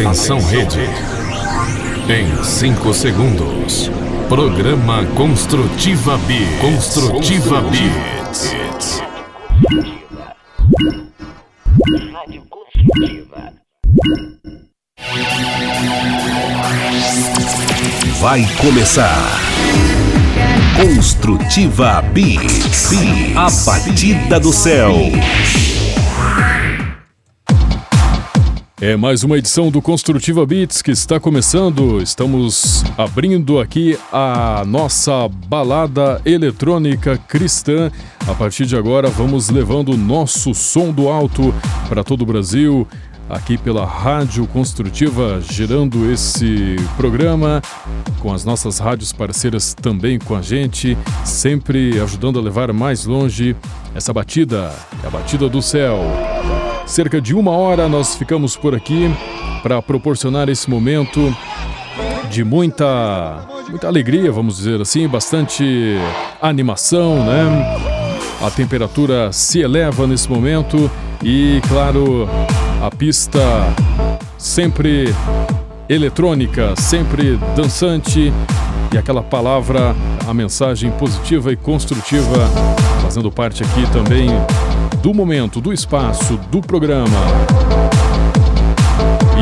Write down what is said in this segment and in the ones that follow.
Atenção rede. Em 5 segundos. Programa Construtiva B. Construtiva B. Rádio Construtiva. Vai começar. Construtiva B. A batida do céu. É mais uma edição do Construtiva Beats que está começando. Estamos abrindo aqui a nossa balada eletrônica cristã. A partir de agora, vamos levando o nosso som do alto para todo o Brasil. Aqui pela Rádio Construtiva, gerando esse programa, com as nossas rádios parceiras também com a gente, sempre ajudando a levar mais longe essa batida, é a batida do céu. Cerca de uma hora nós ficamos por aqui para proporcionar esse momento de muita, muita alegria, vamos dizer assim, bastante animação, né? A temperatura se eleva nesse momento e, claro, a pista sempre eletrônica, sempre dançante e aquela palavra, a mensagem positiva e construtiva, fazendo parte aqui também do momento, do espaço, do programa.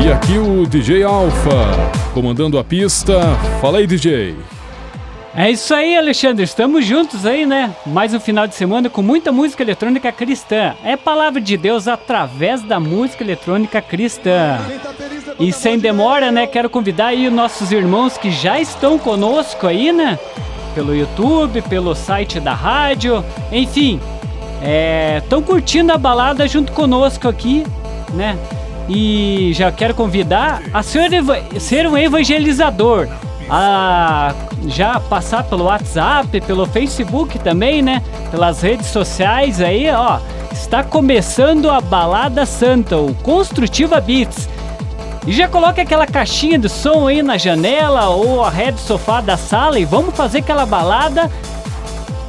E aqui o DJ Alfa, comandando a pista. Fala aí, DJ. É isso aí, Alexandre. Estamos juntos aí, né? Mais um final de semana com muita música eletrônica cristã. É palavra de Deus através da música eletrônica cristã. E sem demora, né? Quero convidar aí nossos irmãos que já estão conosco aí, né? Pelo YouTube, pelo site da rádio, enfim, Estão é, curtindo a balada junto conosco aqui, né? E já quero convidar a ser, ser um evangelizador, a já passar pelo WhatsApp, pelo Facebook também, né? Pelas redes sociais aí, ó. Está começando a Balada Santa, o Construtiva Beats. E já coloca aquela caixinha de som aí na janela ou a rede sofá da sala e vamos fazer aquela balada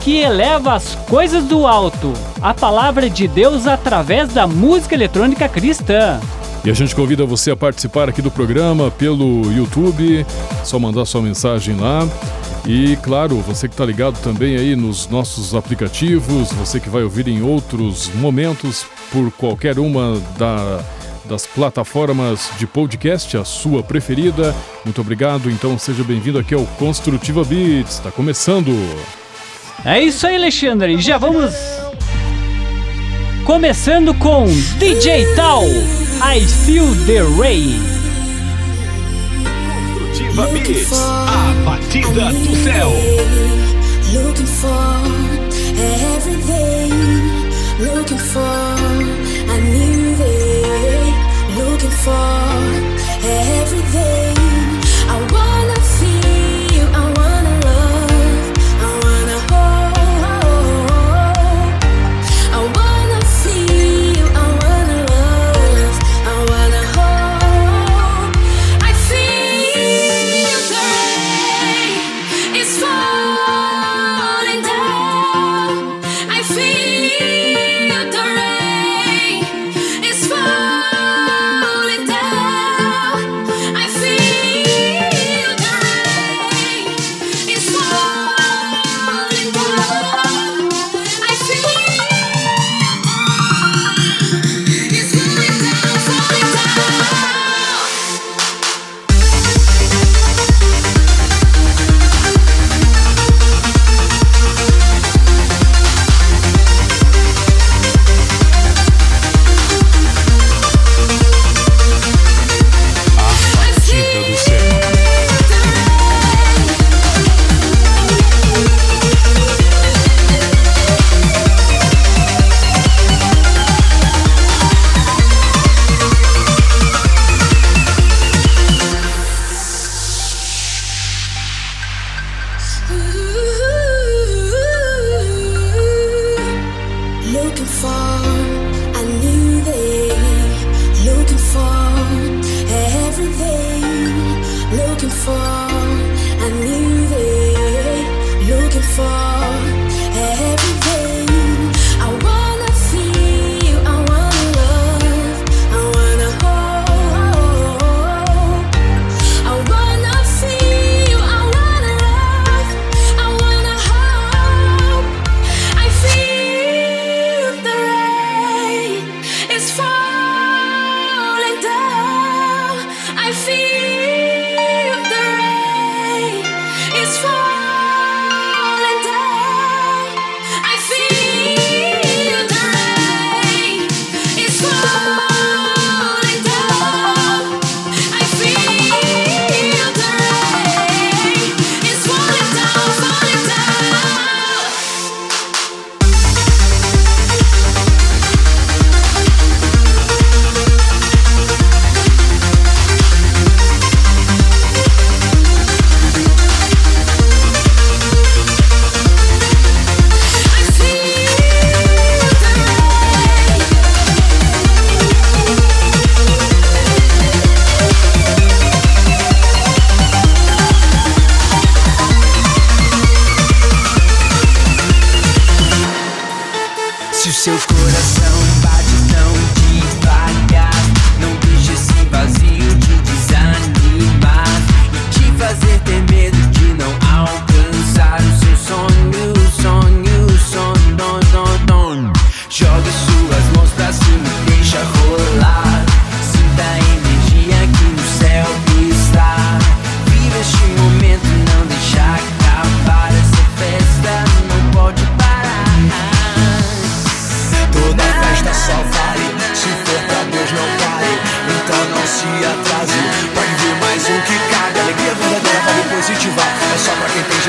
que eleva as coisas do alto, a palavra de Deus através da música eletrônica cristã. E a gente convida você a participar aqui do programa pelo YouTube, só mandar sua mensagem lá. E claro, você que está ligado também aí nos nossos aplicativos, você que vai ouvir em outros momentos por qualquer uma da, das plataformas de podcast, a sua preferida. Muito obrigado, então seja bem-vindo aqui ao Construtiva Beats. Está começando! É isso aí, Alexandre. Já vamos começando com DJ Tal. I Feel the Rain. Construtiva Beats, a batida do céu. Looking for everything, looking for a new day, looking for everything.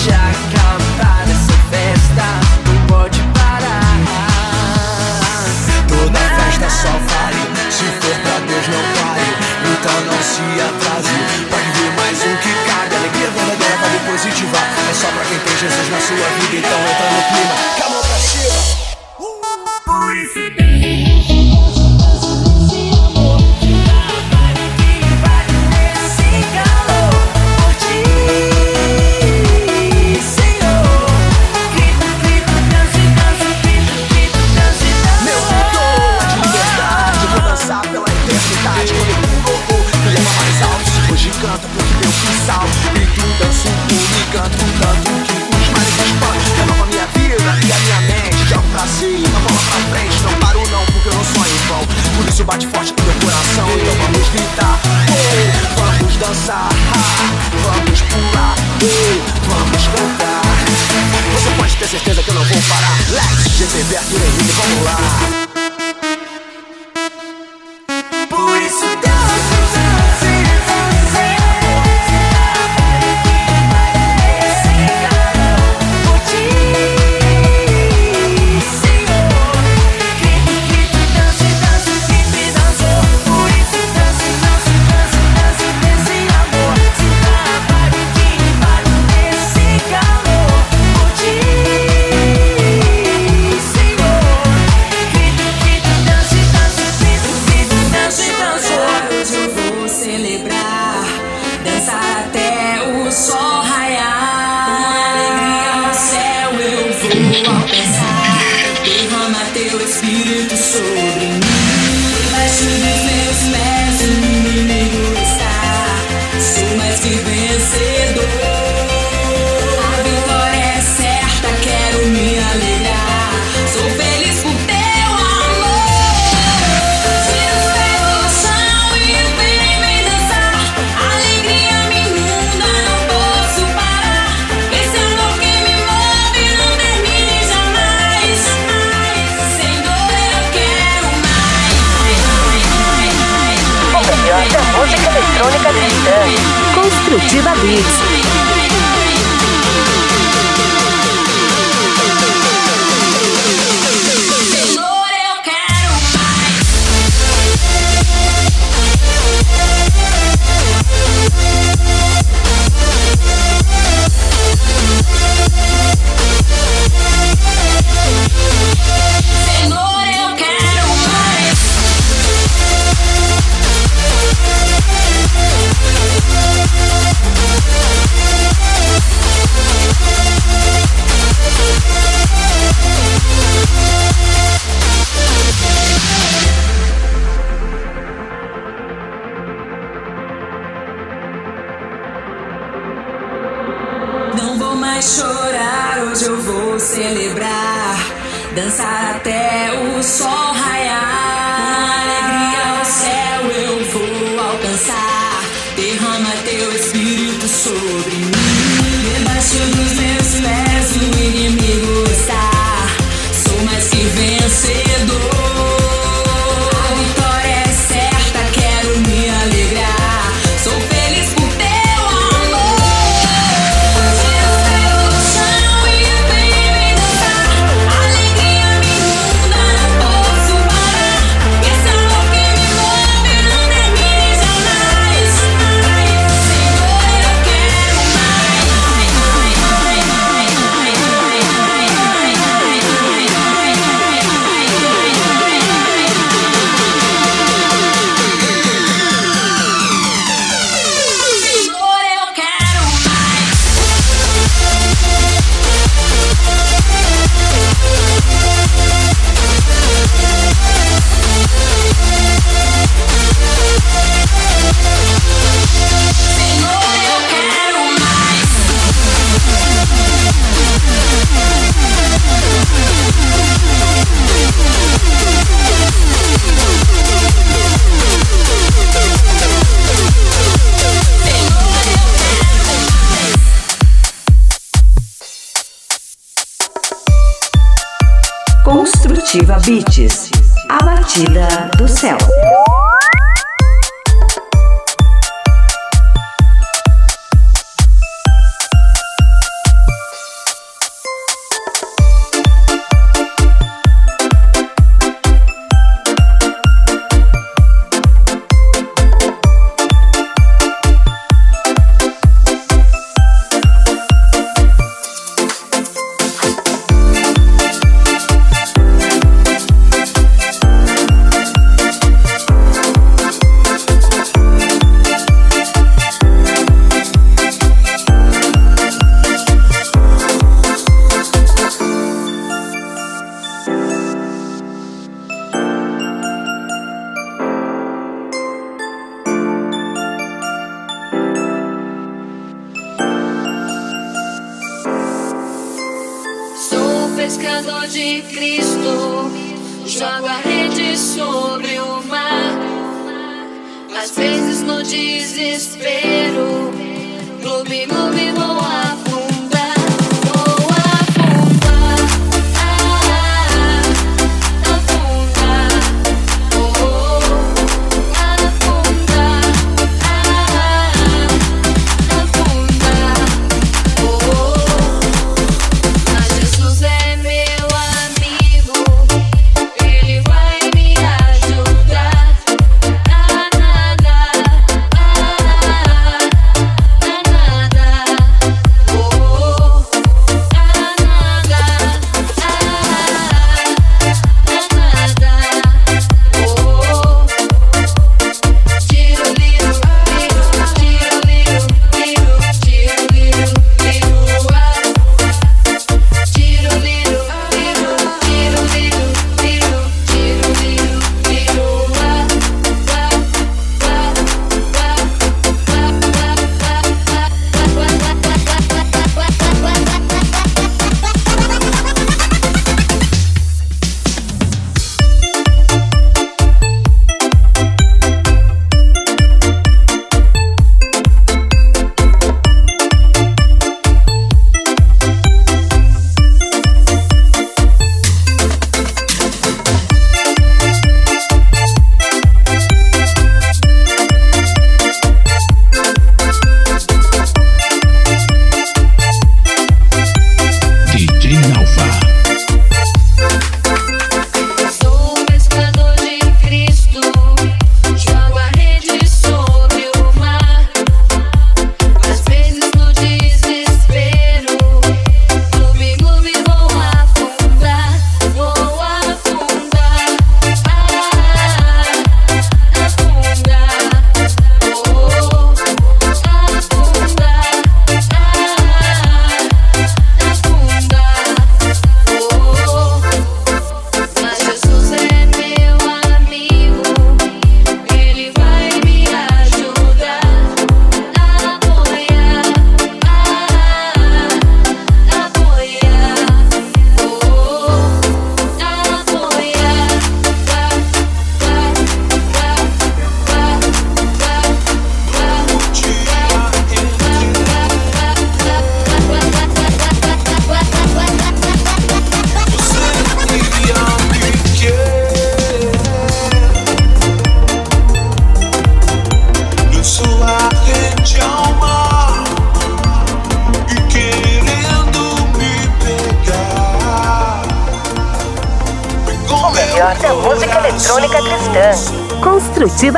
deixa acabar essa festa. Não pode parar. Toda festa só vale. Se for pra Deus, não pare. Então não se atrase. Pode vir mais um que cabe. Alegria verdadeira, vale positiva. É só pra quem tem Jesus na sua vida. Então entra no clima. Arthur Henrique, vamos lá Construtiva Beats.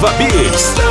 mais areia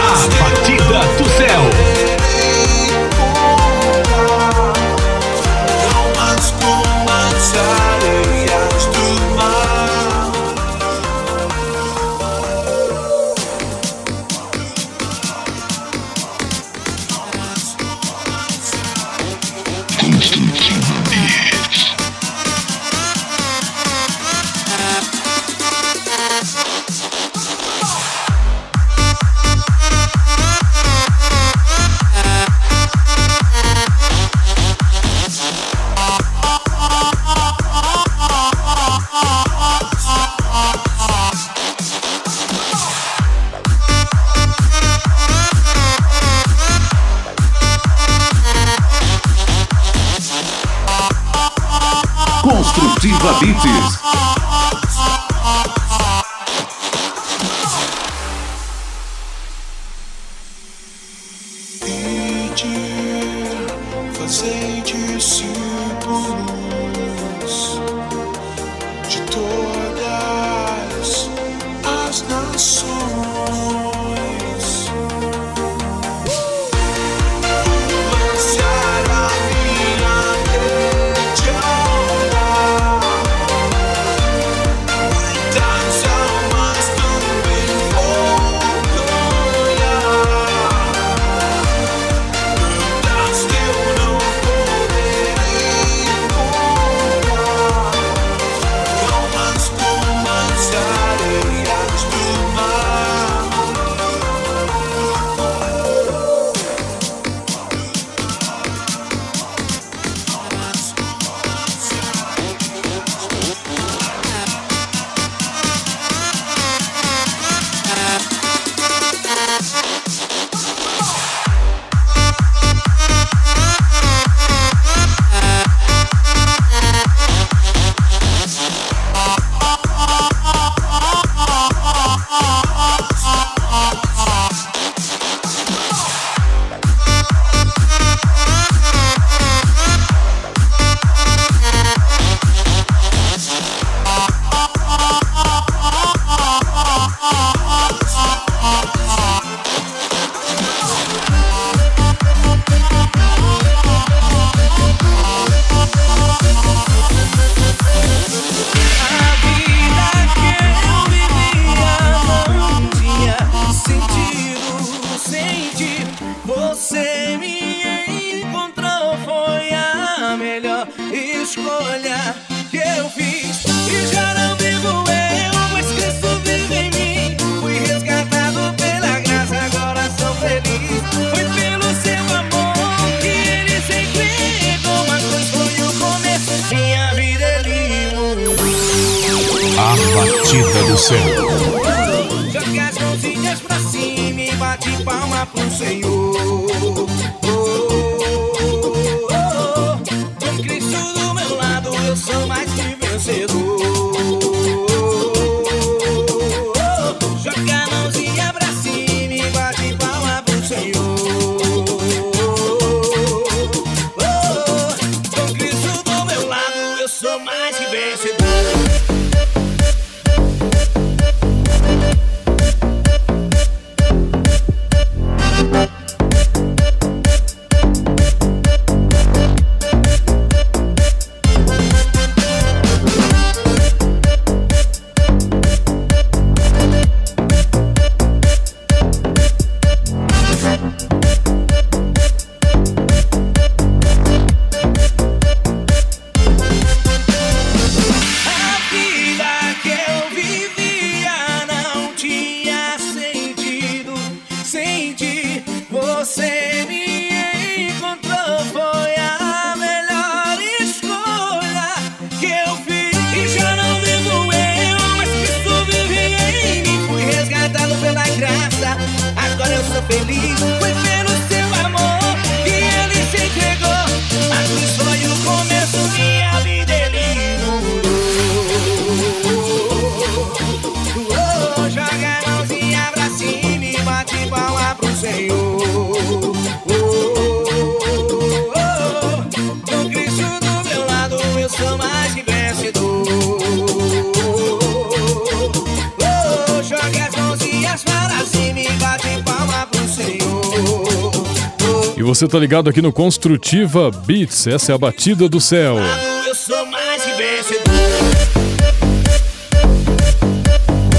você tá ligado aqui no Construtiva Beats, essa é a batida do céu.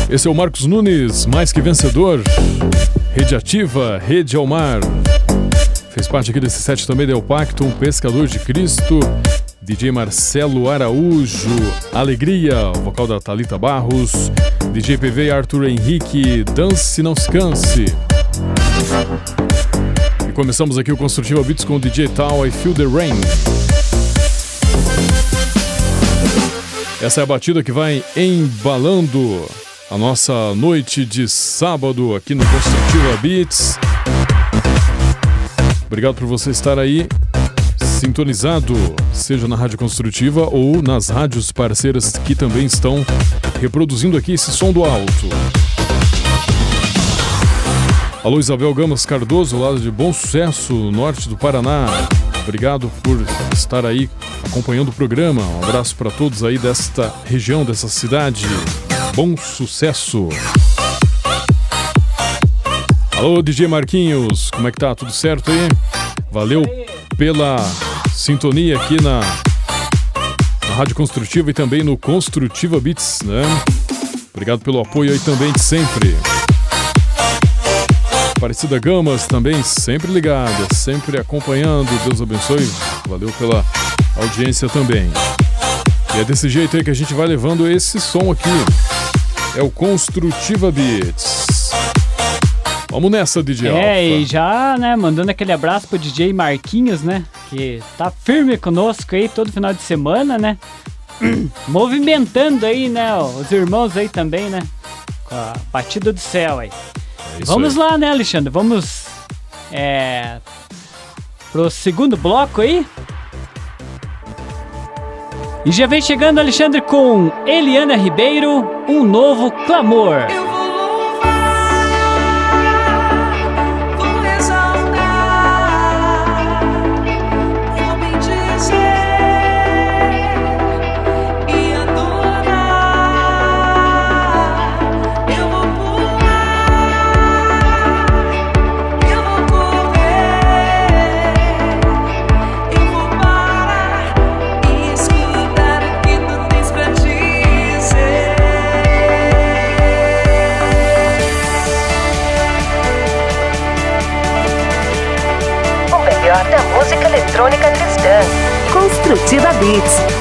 Esse é o Marcos Nunes, mais que vencedor. Rede Ativa, Rede ao Mar. Fez parte aqui desse set também Del Pacto, um pescador de Cristo. DJ Marcelo Araújo, Alegria, vocal da Talita Barros. DJ PV Arthur Henrique, Dance Não Se Canse. Começamos aqui o Construtiva Beats com o DJ Tal I Feel the Rain. Essa é a batida que vai embalando a nossa noite de sábado aqui no Construtiva Beats. Obrigado por você estar aí, sintonizado, seja na Rádio Construtiva ou nas rádios parceiras que também estão reproduzindo aqui esse som do alto. Alô Isabel Gamas Cardoso, lá de Bom Sucesso, norte do Paraná. Obrigado por estar aí acompanhando o programa. Um abraço para todos aí desta região, dessa cidade. Bom sucesso. Alô DJ Marquinhos, como é que tá? Tudo certo aí? Valeu pela sintonia aqui na, na Rádio Construtiva e também no Construtiva Beats, né? Obrigado pelo apoio aí também de sempre. Aparecida Gamas também sempre ligada, sempre acompanhando. Deus abençoe. Valeu pela audiência também. E é desse jeito aí que a gente vai levando esse som aqui. É o Construtiva Beats. Vamos nessa, DJ É, Alpha. e já, né, mandando aquele abraço pro DJ Marquinhos, né? Que tá firme conosco aí todo final de semana, né? Movimentando aí, né, os irmãos aí também, né? Com a batida do céu aí. É Vamos aí. lá, né, Alexandre? Vamos é, pro segundo bloco aí. E já vem chegando, Alexandre, com Eliana Ribeiro, um novo clamor. Eu Construtiva Beats.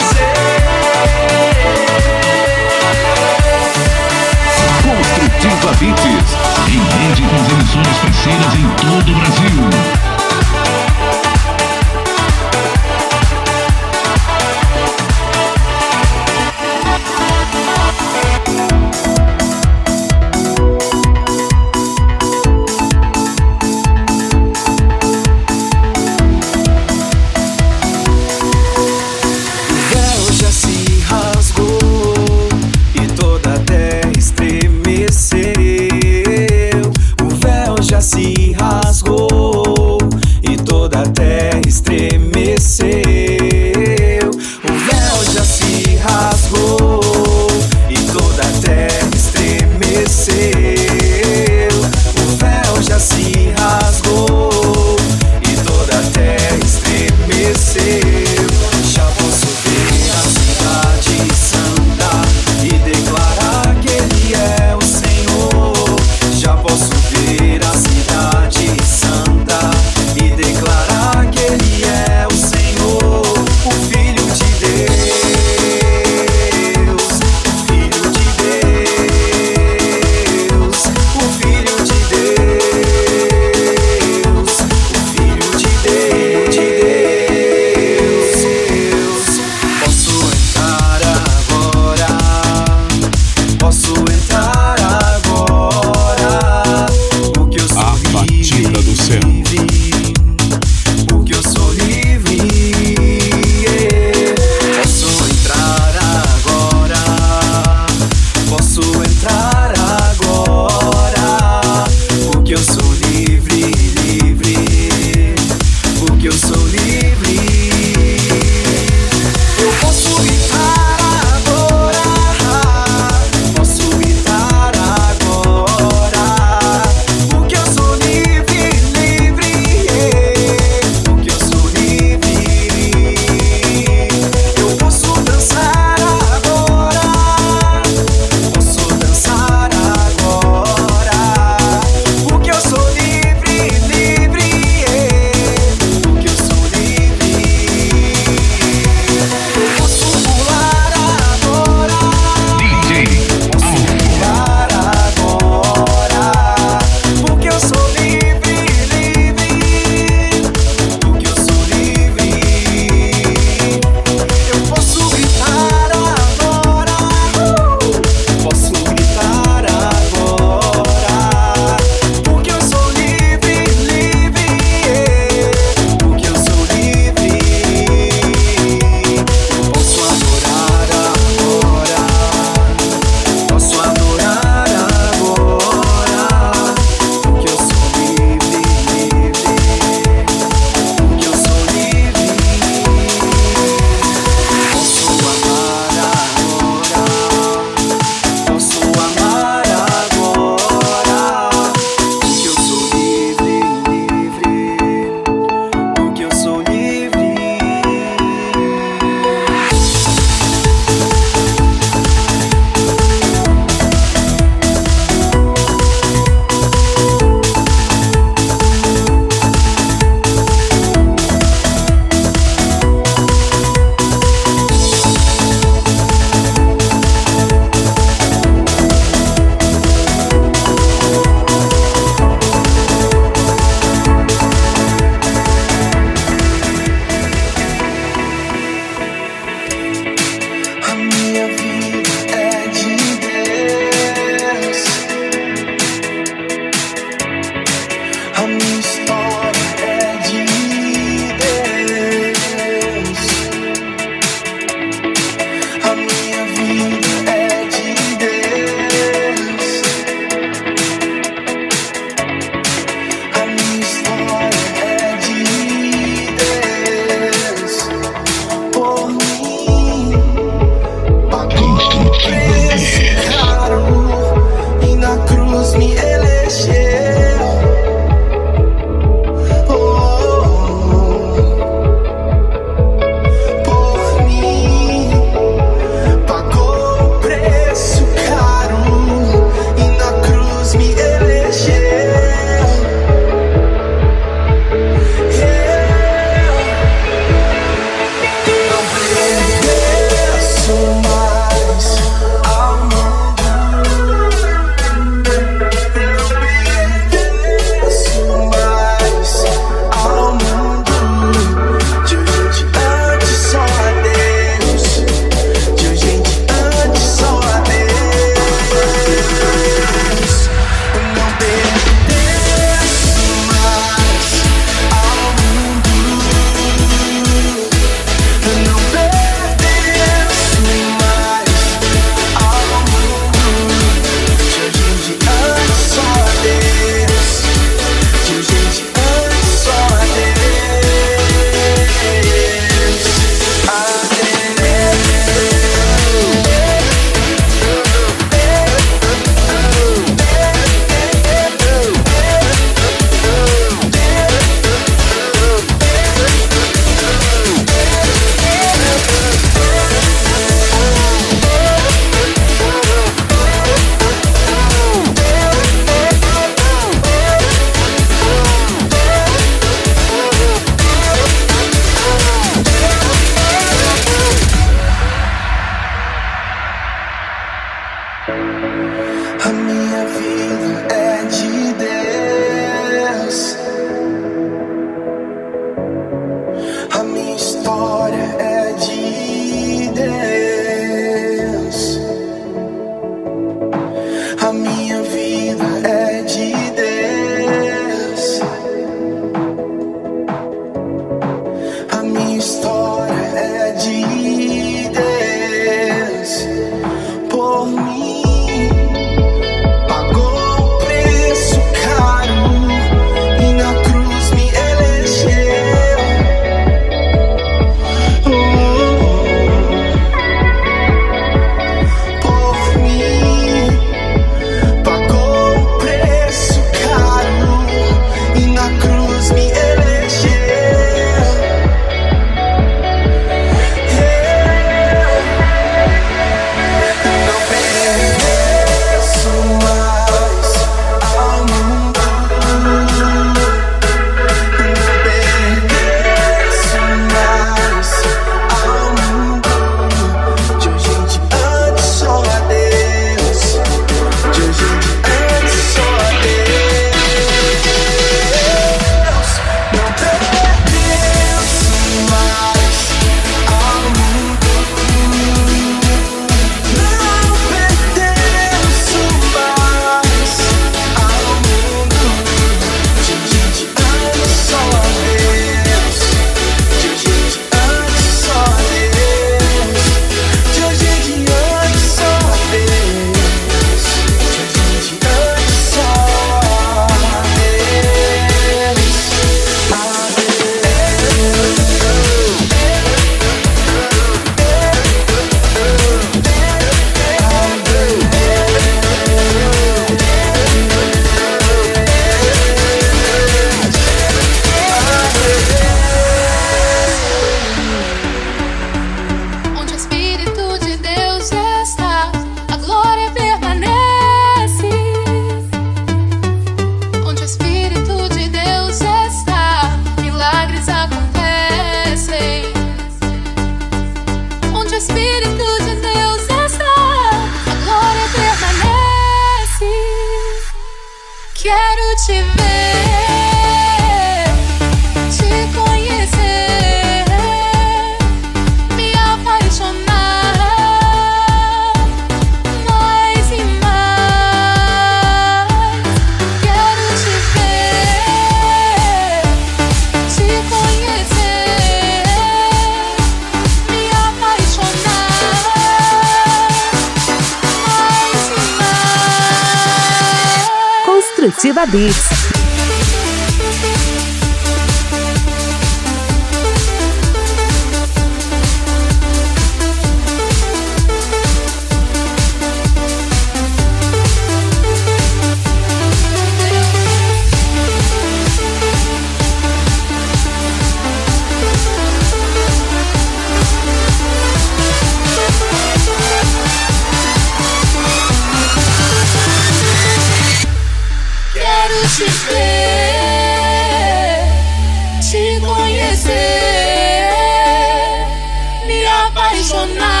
为什么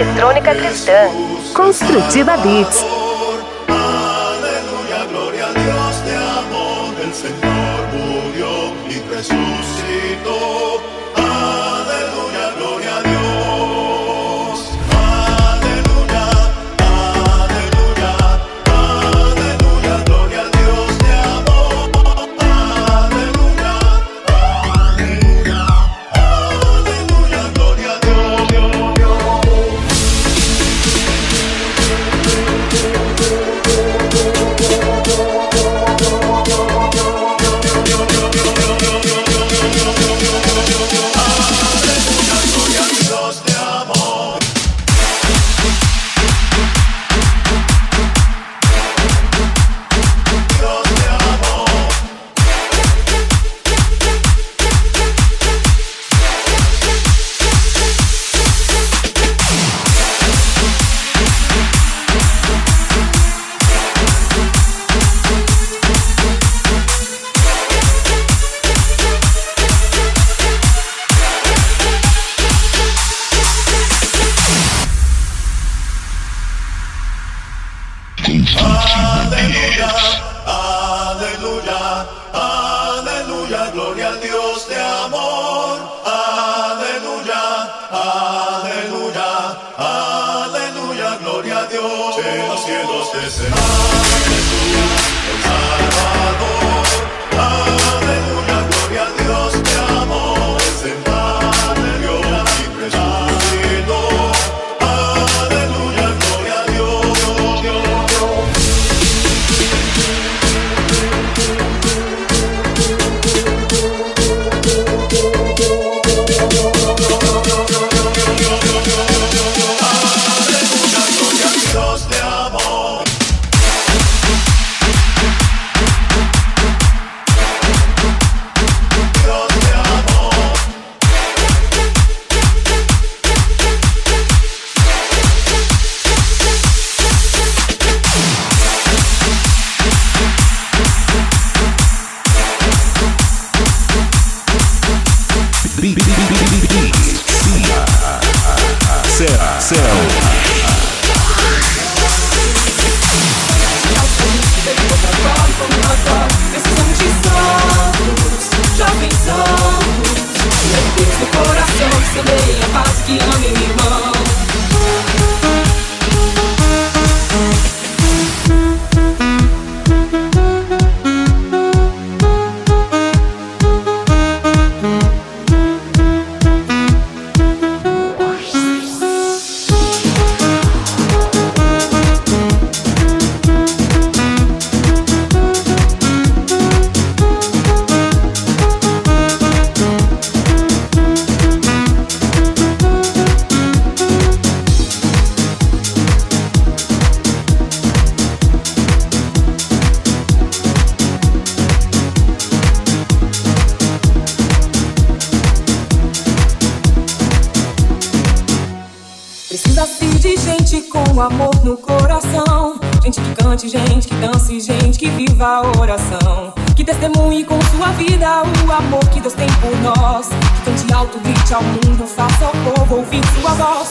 eletrônica cristã. Construtiva Beats.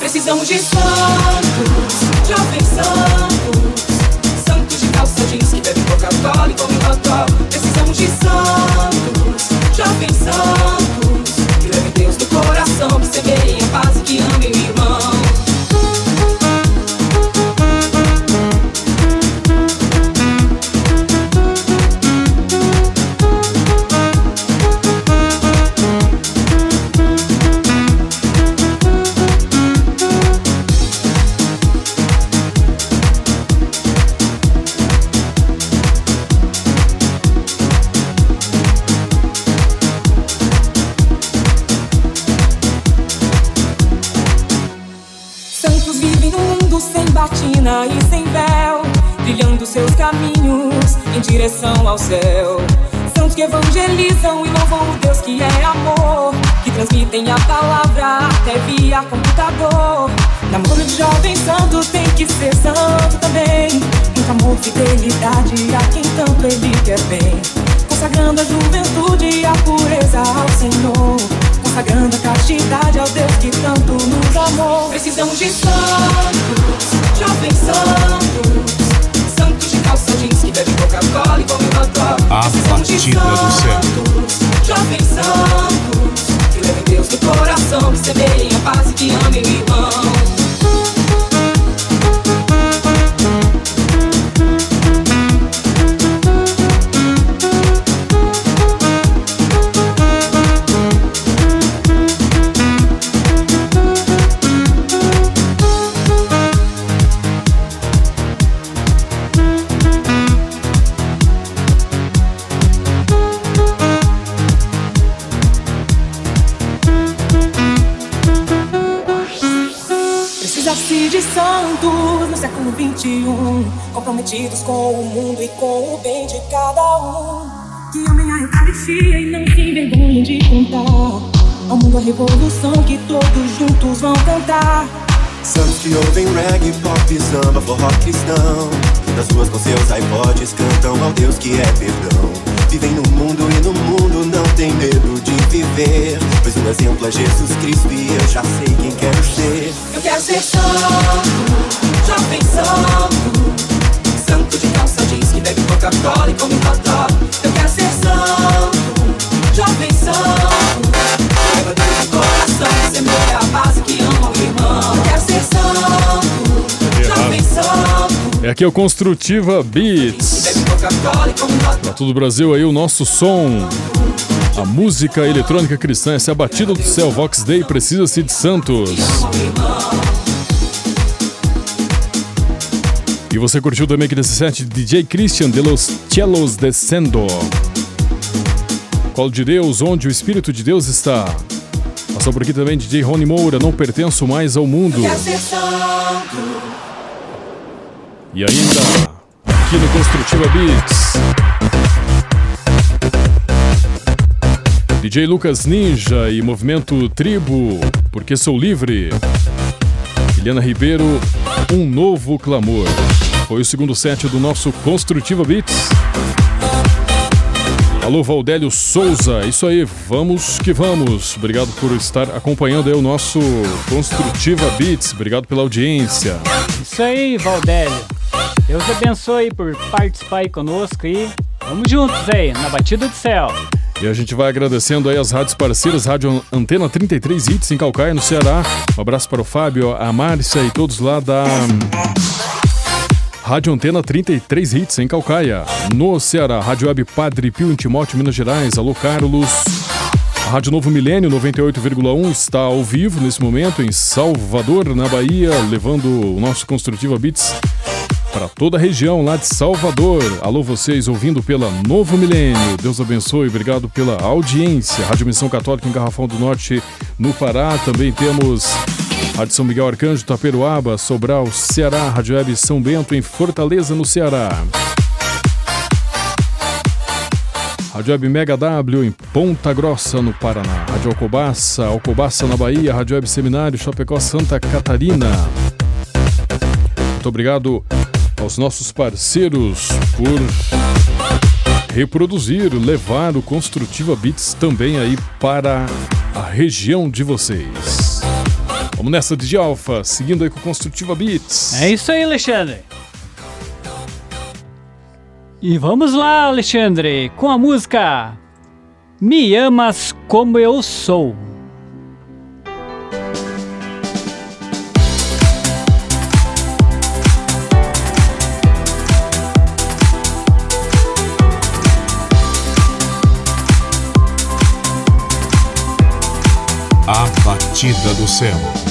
Precisamos de santos, Que ouvem reggae, pop, samba, forró cristão. Nas ruas com seus iPods cantam ao Deus que é perdão. Vivem no mundo e no mundo não tem medo de viver. Pois o exemplo é Jesus Cristo e eu já sei quem quero ser. Eu quero ser santo, jovem santo, santo de calça jeans que bebe Coca-Cola e come dog. Eu quero ser santo, jovem santo, santo, É aqui é o Construtiva Beats. e Pra todo o Brasil aí o nosso som. A música eletrônica cristã, essa é a batida do céu. Vox Day precisa-se de Santos. E você curtiu também aqui nesse set DJ Christian de los Cellos Descendo. Colo de Deus, onde o Espírito de Deus está. Passou por aqui também DJ Rony Moura, não pertenço mais ao mundo. E ainda, aqui no Construtiva Beats. DJ Lucas Ninja e Movimento Tribo, porque sou livre. Eliana Ribeiro, um novo clamor. Foi o segundo set do nosso Construtiva Beats. Alô, Valdélio Souza, isso aí, vamos que vamos. Obrigado por estar acompanhando aí o nosso Construtiva Beats. Obrigado pela audiência. Isso aí, Valdélio. Deus abençoe por participar aí conosco e vamos juntos aí, na batida do céu. E a gente vai agradecendo aí as rádios parceiras, Rádio Antena 33 Hits em Calcaia, no Ceará. Um abraço para o Fábio, a Márcia e todos lá da Rádio Antena 33 Hits em Calcaia, no Ceará. Rádio Web Padre Pio em Timóteo, Minas Gerais. Alô, Carlos. A Rádio Novo Milênio 98,1 está ao vivo nesse momento em Salvador, na Bahia, levando o nosso Construtiva Beats para toda a região lá de Salvador. Alô, vocês ouvindo pela Novo Milênio. Deus abençoe, obrigado pela audiência. Rádio Missão Católica em Garrafão do Norte, no Pará. Também temos Rádio São Miguel Arcanjo, Taperoaba, Sobral, Ceará. Rádio Web São Bento, em Fortaleza, no Ceará. Rádio Web Mega W em Ponta Grossa, no Paraná. Rádio Alcobaça, Alcobaça na Bahia. Rádio Web Seminário, Chapecó, Santa Catarina. Muito obrigado aos nossos parceiros por reproduzir, levar o Construtiva Beats também aí para a região de vocês. Vamos nessa de Alfa, seguindo aí com Construtiva Beats. É isso aí, Alexandre. E vamos lá, Alexandre, com a música Me Amas Como Eu Sou. Batida do céu.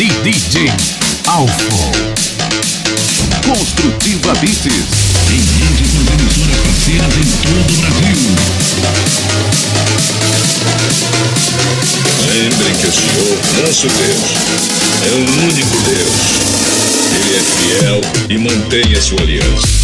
DJ Alfa Construtiva Beats. Em redes nas emissoras parceiras em todo o Brasil. Lembrem que o Senhor, nosso Deus, é o único Deus. Ele é fiel e mantém a sua aliança.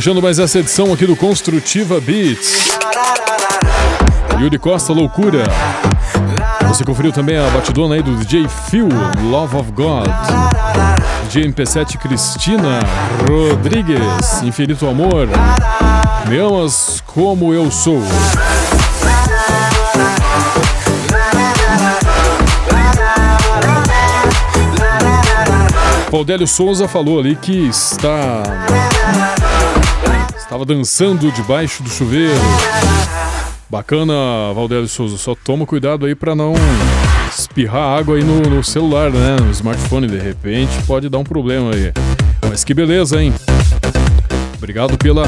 Fechando mais essa edição aqui do Construtiva Beats. Yuri Costa, Loucura. Você conferiu também a batidona aí do DJ Phil, Love of God. DJ MP7 Cristina Rodrigues, Infinito Amor. Me amas como eu sou. Paudélio Souza falou ali que está estava dançando debaixo do chuveiro. Bacana, Valdélio Souza. Só toma cuidado aí para não espirrar água aí no, no celular, né? No smartphone, de repente pode dar um problema aí. Mas que beleza, hein? Obrigado pela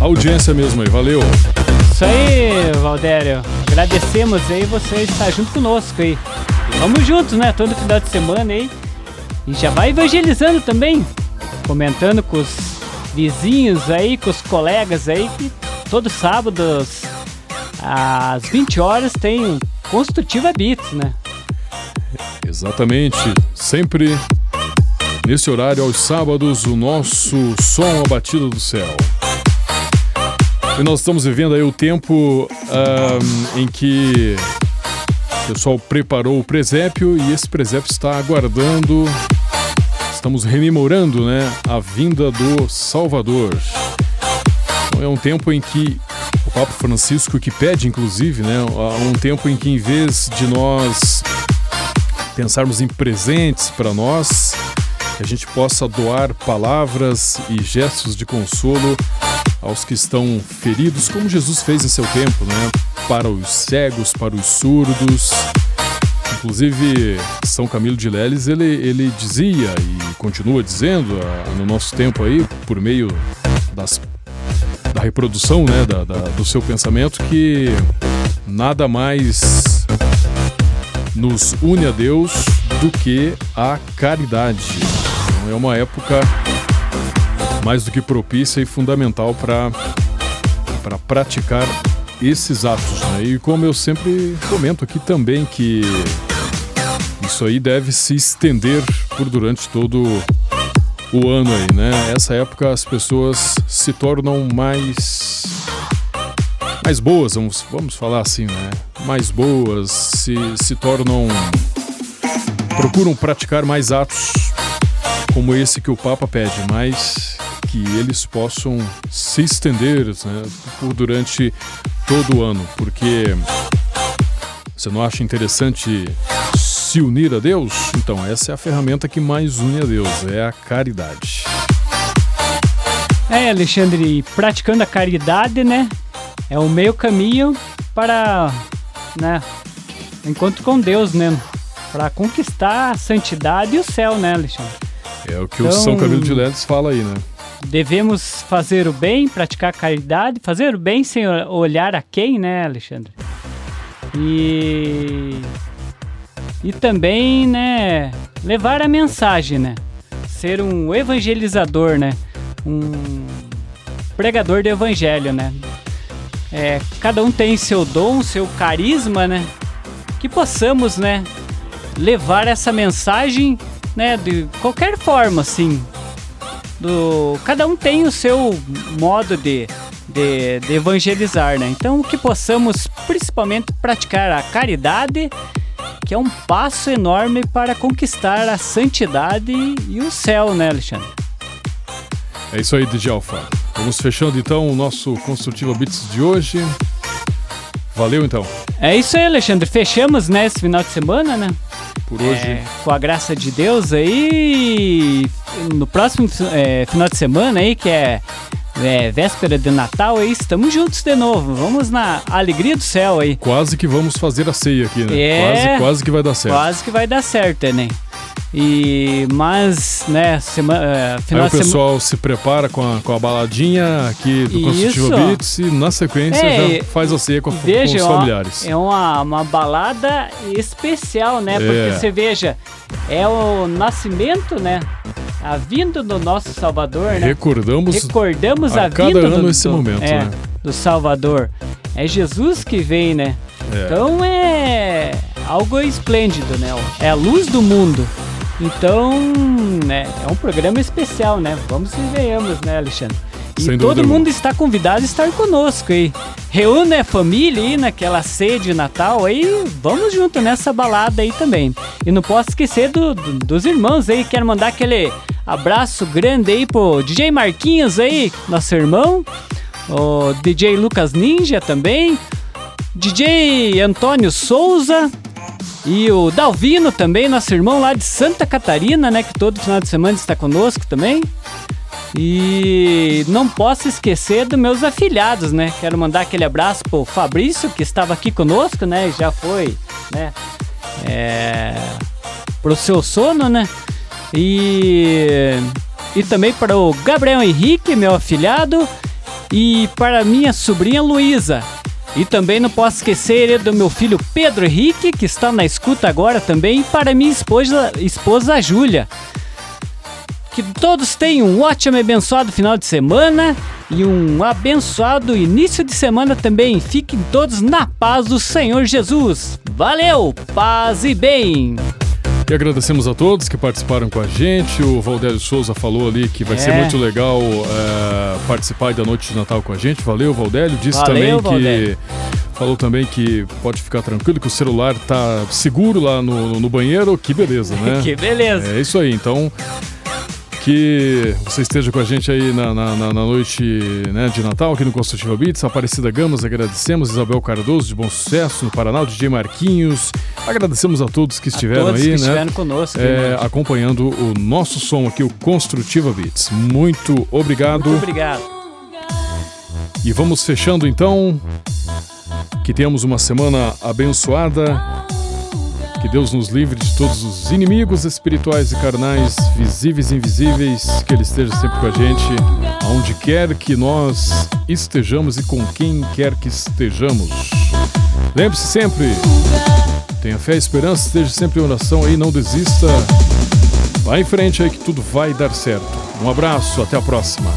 audiência mesmo aí. Valeu. Isso aí, Valdério. Agradecemos aí você estar junto conosco aí. Vamos juntos, né? Todo final de semana aí. E já vai evangelizando também. Comentando com os vizinhos aí, com os colegas aí, que todos sábados às 20 horas tem um Construtiva Beats, né? Exatamente. Sempre nesse horário, aos sábados, o nosso som a batida do céu. E nós estamos vivendo aí o tempo ahm, em que o pessoal preparou o presépio e esse presépio está aguardando, estamos rememorando, né, a vinda do Salvador. Então é um tempo em que o Papa Francisco que pede, inclusive, né, um tempo em que em vez de nós pensarmos em presentes para nós, que a gente possa doar palavras e gestos de consolo aos que estão feridos, como Jesus fez em seu tempo, né? Para os cegos, para os surdos. Inclusive, São Camilo de Leles, ele, ele dizia e continua dizendo ah, no nosso tempo aí, por meio das, da reprodução né, da, da- do seu pensamento, que nada mais nos une a Deus do que a caridade. Então, é uma época mais do que propícia e fundamental para para praticar esses atos. Né? E como eu sempre comento aqui também que isso aí deve se estender por durante todo o ano aí, né? Essa época as pessoas se tornam mais mais boas, vamos, vamos falar assim, né? Mais boas, se, se tornam procuram praticar mais atos como esse que o Papa pede, mas que eles possam se estender né, por durante todo o ano, porque você não acha interessante se unir a Deus? Então, essa é a ferramenta que mais une a Deus, é a caridade. É, Alexandre, praticando a caridade, né? É o meio caminho para, né? Encontro com Deus, né? Para conquistar a santidade e o céu, né, Alexandre? É o que o Então- São Camilo de Leles fala aí, né? Devemos fazer o bem, praticar a caridade, fazer o bem sem o- olhar a quem, né, Alexandre? E e também, né, levar a mensagem, né? Ser um evangelizador, né? Um pregador do evangelho, né? É, cada um tem seu dom, seu carisma, né? Que possamos, né, levar essa mensagem, né, de qualquer forma, assim, do cada um tem o seu modo de, de, de evangelizar, né? Então que possamos principalmente praticar a caridade, que é um passo enorme para conquistar a santidade e o céu, né, Alexandre? É isso aí, DJ Alfa. Vamos fechando então o nosso Construtiva Beats de hoje. Valeu então. É isso aí, Alexandre. Fechamos, né, esse final de semana, né? por hoje. É, com a graça de Deus aí, no próximo é, final de semana aí, que é, é, véspera de Natal aí, estamos juntos de novo. Vamos na alegria do céu aí. Quase que vamos fazer a ceia aqui, né? É. Quase, quase que vai dar certo. Quase que vai dar certo, né? E, mas, né, semana, é, Aí final o de semana... pessoal se prepara com a, com a baladinha aqui do Construtiva Isso. Beats e na sequência É, já faz a ceia com, com Veja, os é familiares. É uma, uma balada especial, né? É. Porque você veja, é o nascimento, né? A vinda do nosso Salvador, né? Recordamos Recordamos a a, cada vinda ano do, esse momento, é, né? do Salvador. É Jesus que vem, né? É. Então é algo esplêndido, né? É a luz do mundo. Então, né, é um programa especial, né? Vamos e venhamos, né, Alexandre? E Sem todo mundo alguma. está convidado a estar conosco aí. Reúne a família aí naquela ceia de Natal aí, vamos junto nessa balada aí também. E não posso esquecer do- do- dos irmãos aí, quero mandar aquele abraço grande aí pro DJ Marquinhos aí, nosso irmão, o DJ Lucas Ninja também, DJ Antônio Souza e o Dalvino também, nosso irmão lá de Santa Catarina, né, que todo final de semana está conosco também. E não posso esquecer dos meus afilhados, né? Quero mandar aquele abraço pro Fabrício, que estava aqui conosco, né? Já foi, né? É, pro seu sono, né? E, e também para o Gabriel Henrique, meu afilhado, e para minha sobrinha Luísa. E também não posso esquecer do meu filho Pedro Henrique, que está na escuta agora também, e para minha esposa, esposa Júlia. Que todos tenham um ótimo e abençoado final de semana e um abençoado início de semana também. Fiquem todos na paz do Senhor Jesus. Valeu, paz e bem. E agradecemos a todos que participaram com a gente. O Valdélio Souza falou ali que vai É. ser muito legal é, participar da noite de Natal com a gente. Valeu, Valdélio. Disse Valeu, também que. Falou também que pode ficar tranquilo, que o celular tá seguro lá no, no banheiro. Que beleza, né? Que beleza. É isso aí. Então, que você esteja com a gente aí na, na, na- noite né, de Natal aqui no Construtiva Beats. Aparecida Gamas, agradecemos. Isabel Cardoso, de Bom Sucesso, no Paraná. O DJ Marquinhos. Agradecemos a todos que estiveram todos aí, que né? estiveram conosco, é, irmãos. acompanhando o nosso som aqui, o Construtiva Beats. Muito obrigado. Muito obrigado. E vamos fechando então. Que tenhamos uma semana abençoada. Que Deus nos livre de todos os inimigos espirituais e carnais, visíveis e invisíveis. Que Ele esteja sempre com a gente, aonde quer que nós estejamos e com quem quer que estejamos. Lembre-se sempre, tenha fé e esperança, esteja sempre em oração aí, não desista. Vá em frente aí que tudo vai dar certo. Um abraço, até a próxima.